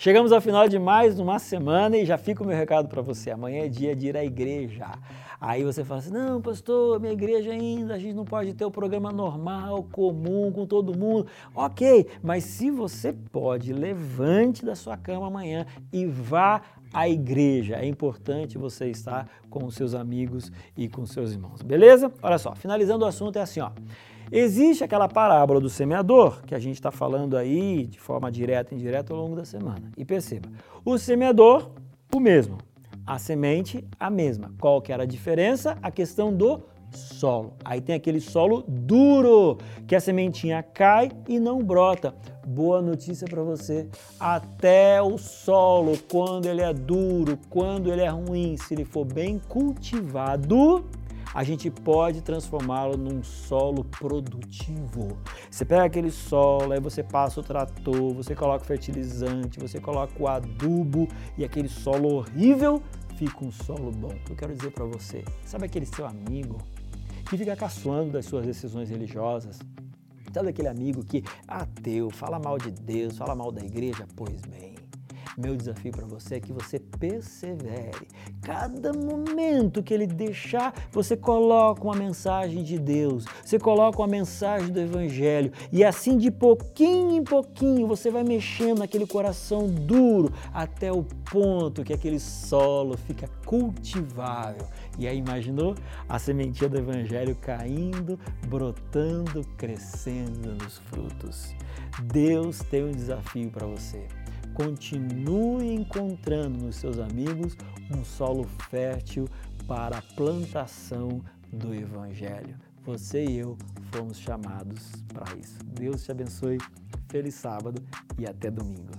Chegamos ao final de mais uma semana e já fica o meu recado para você. Amanhã é dia de ir à igreja. Aí você fala assim: não, pastor, minha igreja ainda, a gente não pode ter o programa normal, comum, com todo mundo. Ok, mas se você pode, levante da sua cama amanhã e vá à igreja. É importante você estar com os seus amigos e com os seus irmãos. Beleza? Olha só, finalizando o assunto é assim, ó. Existe aquela parábola do semeador, que a gente está falando aí de forma direta e indireta ao longo da semana. E perceba, o semeador, o mesmo. A semente, a mesma. Qual que era a diferença? A questão do solo. Aí tem aquele solo duro, que a sementinha cai e não brota. Boa notícia para você. Até o solo, quando ele é duro, quando ele é ruim, se ele for bem cultivado, a gente pode transformá-lo num solo produtivo. Você pega aquele solo, aí você passa o trator, você coloca o fertilizante, você coloca o adubo e aquele solo horrível fica um solo bom. Eu quero dizer para você, sabe aquele seu amigo que fica caçoando das suas decisões religiosas? Sabe aquele amigo que ateu, fala mal de Deus, fala mal da igreja? Pois bem, meu desafio para você é que você persevere. Cada momento que ele deixar, você coloca uma mensagem de Deus, você coloca uma mensagem do Evangelho, e assim de pouquinho em pouquinho você vai mexendo naquele coração duro até o ponto que aquele solo fica cultivável. E aí imaginou a sementinha do Evangelho caindo, brotando, crescendo nos frutos. Deus tem um desafio para você continue encontrando nos seus amigos um solo fértil para a plantação do Evangelho. Você e eu fomos chamados para isso. Deus te abençoe, feliz sábado e até domingo.